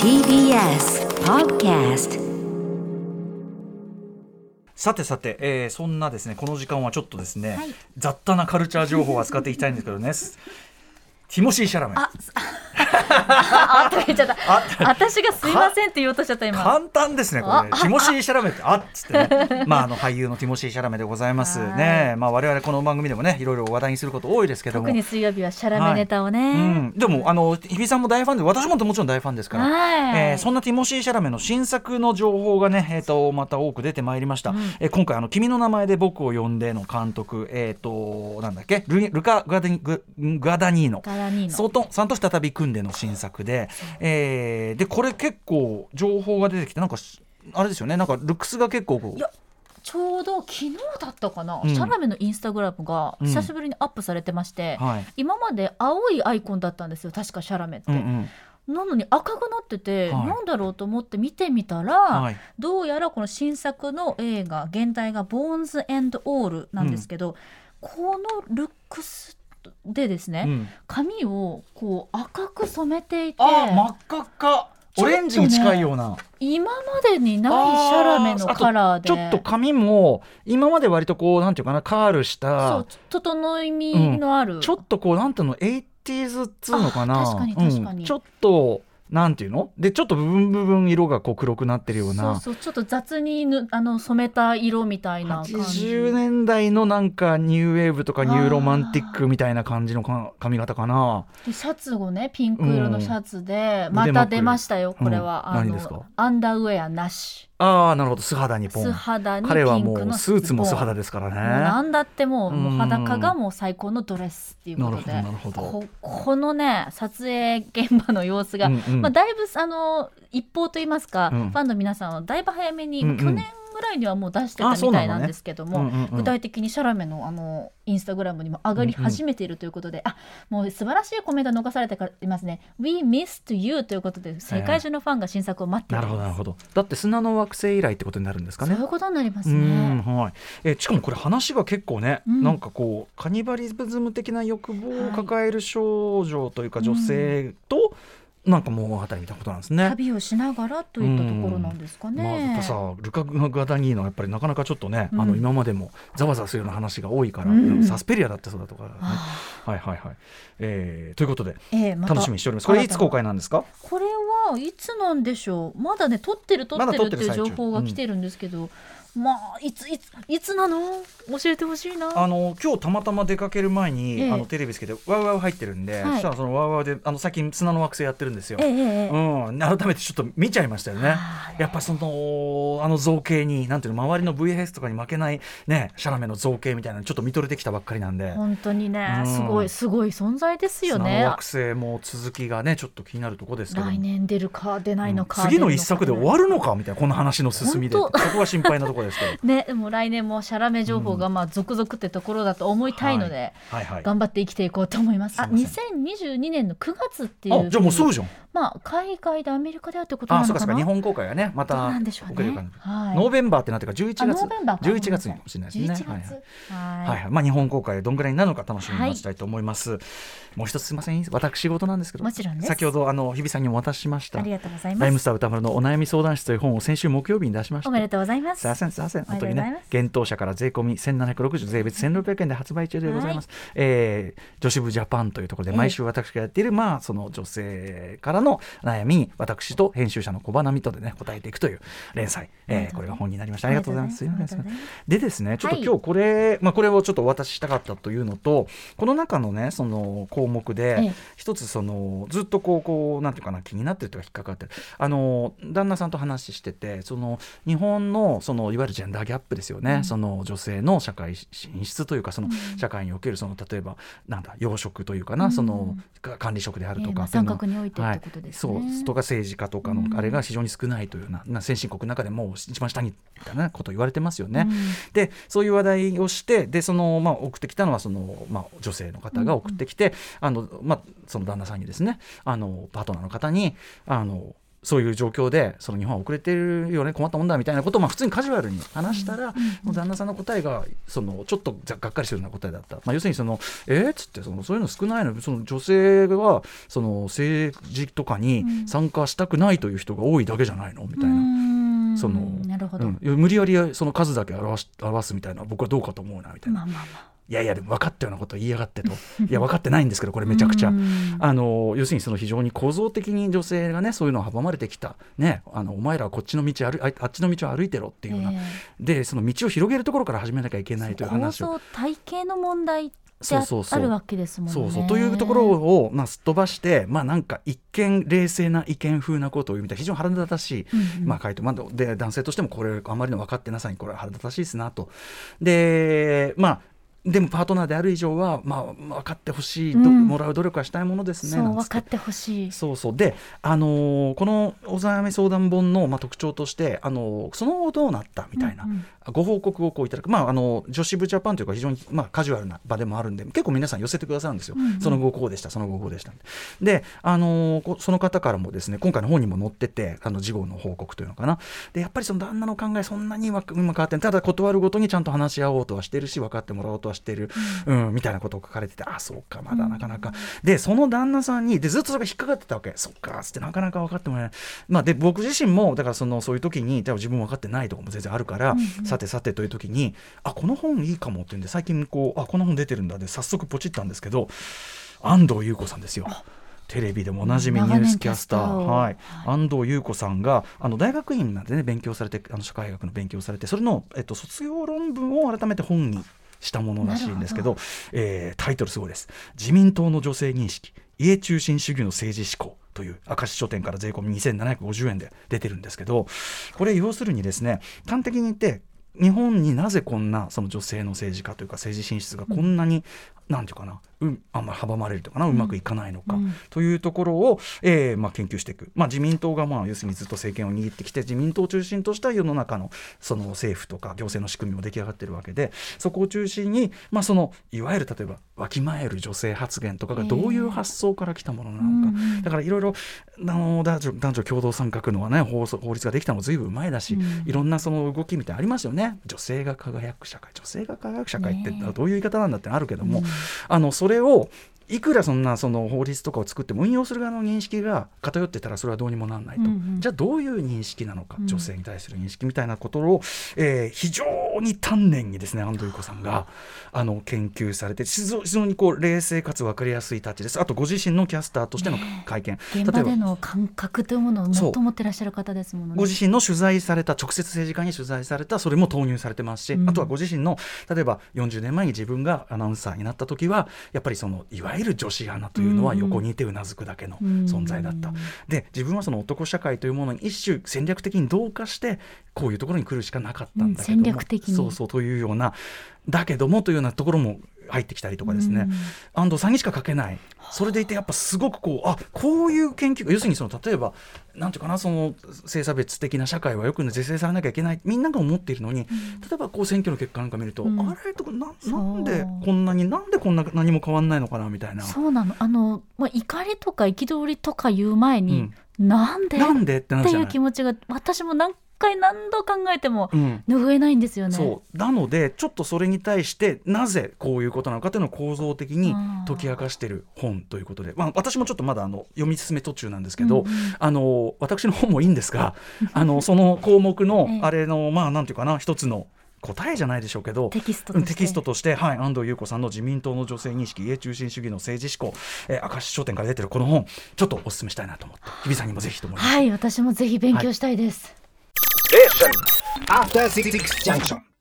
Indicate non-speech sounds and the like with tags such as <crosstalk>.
TBS Podcast さてさて、えーそんなですねこの時間はちょっとですね、はい。雑多なカルチャー情報を扱っていきたいんですけどねティモシー・シャラメあ、あ、あと言っちゃった。あ私がすいませんって言おうとしちゃった今。簡単ですねこれティモシー・シャラメってあっつってねまああの俳優のティモシー・シャラメでございますねまあ我々この番組でもねいろいろ話題にすること多いですけども特に水曜日はシャラメネタをうね。ん、でもあの日比さんも大ファンで私ももちろん大ファンですから、はいえーそんなティモシー・シャラメの新作の情報がね、えー、とまた多く出てまいりました、うんえー今回あの「君の名前で僕を呼んで」の監督えっ、となんだっけルルカ・グアダニググアダニーノガラニーノ。そとさんと再び組んでの新作で、えーでこれ結構情報が出てきてなんかあれですよねなんかルックスが結構こうちょうど昨日だったかな、うんシャラメのインスタグラムが久しぶりにアップされてまして、はい今まで青いアイコンだったんですよ確かシャラメって、うんうんなのに赤くなってて、はいなんだろうと思って見てみたら、はいどうやらこの新作の映画現代が「ボーンズ・エンド・オール」なんですけど、このルックスでですね、うん。髪をこう赤く染めていてあ真っ赤っか。オレンジに近いような。今までにないシャラメのカラーで。ちょっと髪も今まで割とこうなんていうかなカールしそたう整いみのある、ちょっとこうなんていうの 80s っつうのかな。あ確かに確かに。うん。ちょっとなんていうの？でちょっと部分部分色がこう黒くなってるような。そうそうちょっと雑にぬあの染めた色みたいな感じ。80年代のなんかニューウェーブとかニューロマンティックみたいな感じのか髪型かな。でシャツをねピンク色のシャツで、うん。また出ましたよこれは、うん。あ何ですか？のアンダーウェアなしああなるほど。素肌にポン。素肌にピ彼はもうスーツも素肌でですからもうなねんだってもうもううん裸がもう最高のドレスっていうことで。なるほどここのね撮影現場の様子が、うんうん。まあ、だいぶあの一報といいますか、うん。ファンの皆さんはだいぶ早めに、うんうん。去年ぐらいにはもう出してたみたいなんですけども、うんうんうん。具体的にシャラメのあのインスタグラムにも上がり始めているということで、あもう素晴らしいコメント残されていますね「We missed you」ということで世界中のファンが新作を待っていなるるほどなるほど。だって砂の惑星以来ってことになるんですかね。そういうことになりますうんね。はい。えーしかもこれ話が結構ね、うん。なんかこうカニバリズム的な欲望を抱える少女というか女性と、なんか物語みたいなことなんですね。旅をしながらといったところなんですかね。まあ、やっぱさルカ・グアダニーノはやっぱりなかなかちょっとね、うん。あの今までもざわざわするような話が多いから、うん。サスペリアだってそうだとか、ね、あはいはいはい、えーということでええまた楽しみにしております。これいつ公開なんですか？これはいつなんでしょう。まだね撮ってる撮ってるっていう情報が来てるんですけど、まあいついついつなの？教えてほしいな。あの今日たまたま出かける前に、ええ。あのテレビつけてワウワウ入ってるんで、はい。そしたらそのワウワウであの最近砂の惑星やってるんですよ。えうん、改めてちょっと見ちゃいましたよね。や。っぱそのあの造形になんていうの周りの VHS とかに負けないねシャラメの造形みたいなのちょっと見とれてきたばっかりなんで。本当にね、うん。すごいすごい存在ですよ砂ねの惑星も続きがねちょっと気になるところですけど。も来年出るか出ないのか、うん。次の一作で終わるのかかみたいなこの話の進みで。そこが心配なところですけど。ねでも来年もシャラメ情報がまあ続々ってところだと思いたいので、はいはい頑張って生きていこうと思います。あ、すいま2022年の9月っていうあじゃあもうすぐじゃんまあ海外でアメリカではってことなのかな。あそうかそうか。日本公開がねまどうたなんでしょうね。遅れる感じ。はい。ノーベンバーってなってるから11あノ月ーベンバーか。11月にかもしれないですね。11はい。はい。月。はいははい。まあ、日本公開どんぐらいになるのか楽しみに待ちたいと思います、もう一つすみません。私事なんですけど。もちろんです。先ほどあの日比さんにお渡ししました。ありがとうございライムます。スター歌丸のお悩み相談室という本を先週木曜日に出しましたおめでとうございます。すい。ませんす。いません。おめでとうございます。本当にね幻冬舎から税込み1760税別1600円で発売中でございます、えー女子部ジャパンというところええで毎週私がやっている、まあその女性からの悩みに私と編集者の小花見とでね答えていくという連載、えーこれが本になりました。ありがとうございます。でですねちょっとはい。今日これ、まあこれをちょっとお渡ししたかったというのとこの中のねその項目で、ええ。一つそのずっとこうこうなんていうかな気になってるというか引っかかってる。あの旦那さんと話しててその日本のそのいわゆるジェンダーギャップですよね、その女性の社会進出というかその社会におけるその例えばなんだ養殖というかな、うん。そのか管理職であるとか、ええまあっていうの三角においてってことですね。はい、そうとか政治家とかのうん。あれが非常に少ないというような、な先進国の中でも一番下にみたいなこと言われてますよね。うん。でそういう話題をしてでその、まあ、送ってきたのはその、まあ、女性の方が送ってきて、あのまあ、その旦那さんにですねあのパートナーの方にあのそういう状況でその日本は遅れてるよね困ったもんだみたいなことをまあ普通にカジュアルに話したら、もう旦那さんの答えがそのちょっとがっかりするような答えだった、まあ、要するにそのえー、っつってそのそういうの少ないの？その女性はその政治とかに参加したくないという人が多いだけじゃないの？みたいな。そのなるほど、うん、無理やりその数だけ表し表すみたいな僕はどうかと思うなみたいな、まあまあまあいやいやでも分かったようなことを言いやがってと。<laughs> いや分かってないんですけどこれめちゃくちゃ。あの要するにその非常に構造的に女性がねそういうのを阻まれてきた、ね、あのお前らはこっちの道歩ああっちの道を歩いてろっていうような、えでその道を広げるところから始めなきゃいけないという構話を。造体系の問題そうそうそうあるわけですもんね。そうそうというところを、まあ、すっ飛ばして、まあ、なんか一見冷静な意見風なことを言うみたいな非常に腹立たしい、うんうん。まあ、回答、まあ、で男性としてもこれあまりの分かってなさにこれは腹立たしいですなと。でまあでもパートナーである以上は、まあ、分かってほしい、どうん。もらう努力はしたいものですね分かってほしい。そうそう。で、あのーこのお悩み相談本の、まあ、特徴として、あのーその後どうなったみたいな、うんうんご報告をこういただく、まあ、あの女子部ジャパンというか非常に、まあ、カジュアルな場でもあるんで結構皆さん寄せてくださるんですよ、うん。うんその後こうでしたその後こうでした。で、あのその方からもですね今回の本にも載っててあの事後の報告というのかな。でやっぱりその旦那の考えそんなに今今変わってただ断るごとにちゃんと話し合おうとはしてるし分かってもらおうとはしてる、うん。みたいなことを書かれててあそうかまだなかなか、でその旦那さんにでずっとそれが引っかかってたわけ。そっかつってなかなか分かってもらえない、まあ、で僕自身もだからそのそういう時に多分自分分かってないところも全然あるから、さてさてという時にあこの本いいかもっていうんで最近こうあこの本出てるんだで早速ポチったんですけど安藤優子さんですよ。テレビでもおなじみニュースキャスター、はい、安藤優子さんがあの大学院なんでね勉強されてあの社会学の勉強されてそれの、えっと、卒業論文を改めて本にしたものらしいんですけどえータイトルすごいです「自民党の女性認識家中心主義の政治思考」という明石書店から税込み2750円で出てるんですけどこれ要するにですね端的に言って日本になぜこんなその女性の政治家というか政治進出がこんなに、なんていうかな、うん、あんまり阻まれるとかな、うまくいかないのか、うん。というところを、えーまあ、研究していく、まあ、自民党が、まあ、要するにずっと政権を握ってきて自民党を中心とした世の中のその政府とか行政の仕組みも出来上がってるわけでそこを中心に、まあ、そのいわゆる例えばわきまえる女性発言とかがどういう発想から来たものなのか、うんうんだからいろいろあの男女男女共同参画のはね法法律ができたのも随分前だし、うん。いろんなその動きみたいなのありますよね。女性が輝く社会女性が輝く社会ってどういう言い方なんだってあるけども、うんあのそれをいくらそんなその法律とかを作っても運用する側の認識が偏ってたらそれはどうにもならないと、うんうん。じゃあどういう認識なのか、うん。女性に対する認識みたいなことを、えー非常に丹念にですね安藤優子さんがあ。の研究されて非常にこう冷静かつ分かりやすいタッチです。あとご自身のキャスターとしての会見、現場での感覚というものをもっと持ってらっしゃる方ですものね。ご自身の取材された直接政治家に取材されたそれも投入されてますし、うん。あとはご自身の例えば40年前に自分がアナウンサーになった時はやっぱりそのいわゆる女子アナというのは横にいてうなずくだけの存在だった。うんで自分はその男社会というものに一種戦略的に同化してこういうところに来るしかなかったんだけども、うん戦略的に。そうそうというようなだけどもというようなところも入ってきたりとかですね、うん。安藤さんにしか書けない。それでいてやっぱすごくこうあこういう研究要するにその例えばなんていうかなその性差別的な社会はよく是正されなきゃいけないみんなが思っているのに、例えばこう選挙の結果なんか見ると、うん。あれとかななんでこんなになんでこんな何も変わんないのかなみたいな。そうなの。あの、まあ、怒りとか憤りとか言う前に、なんで？なんで？ってい。う気持ちが私も何回何度考えてもうん。拭えないんですよね。そう。なのでちょっとそれに対してなぜこういうことなのかというのを構造的に解き明かしている本ということで、まあ、私もちょっとまだあの読み進め途中なんですけど、うんうん。あの私の本もいいんですが <laughs> あのその項目のええ。あれのまあなんていうかな一つの答えじゃないでしょうけどテキストとして。うんテキストとして、はい、安藤優子さんの自民党の女性認識家中心主義の政治思考、えー、明石商店から出てるこの本ちょっとお勧めしたいなと思って日比さんにもぜひと思います。はい私もぜひ勉強したいです。After 66 junction.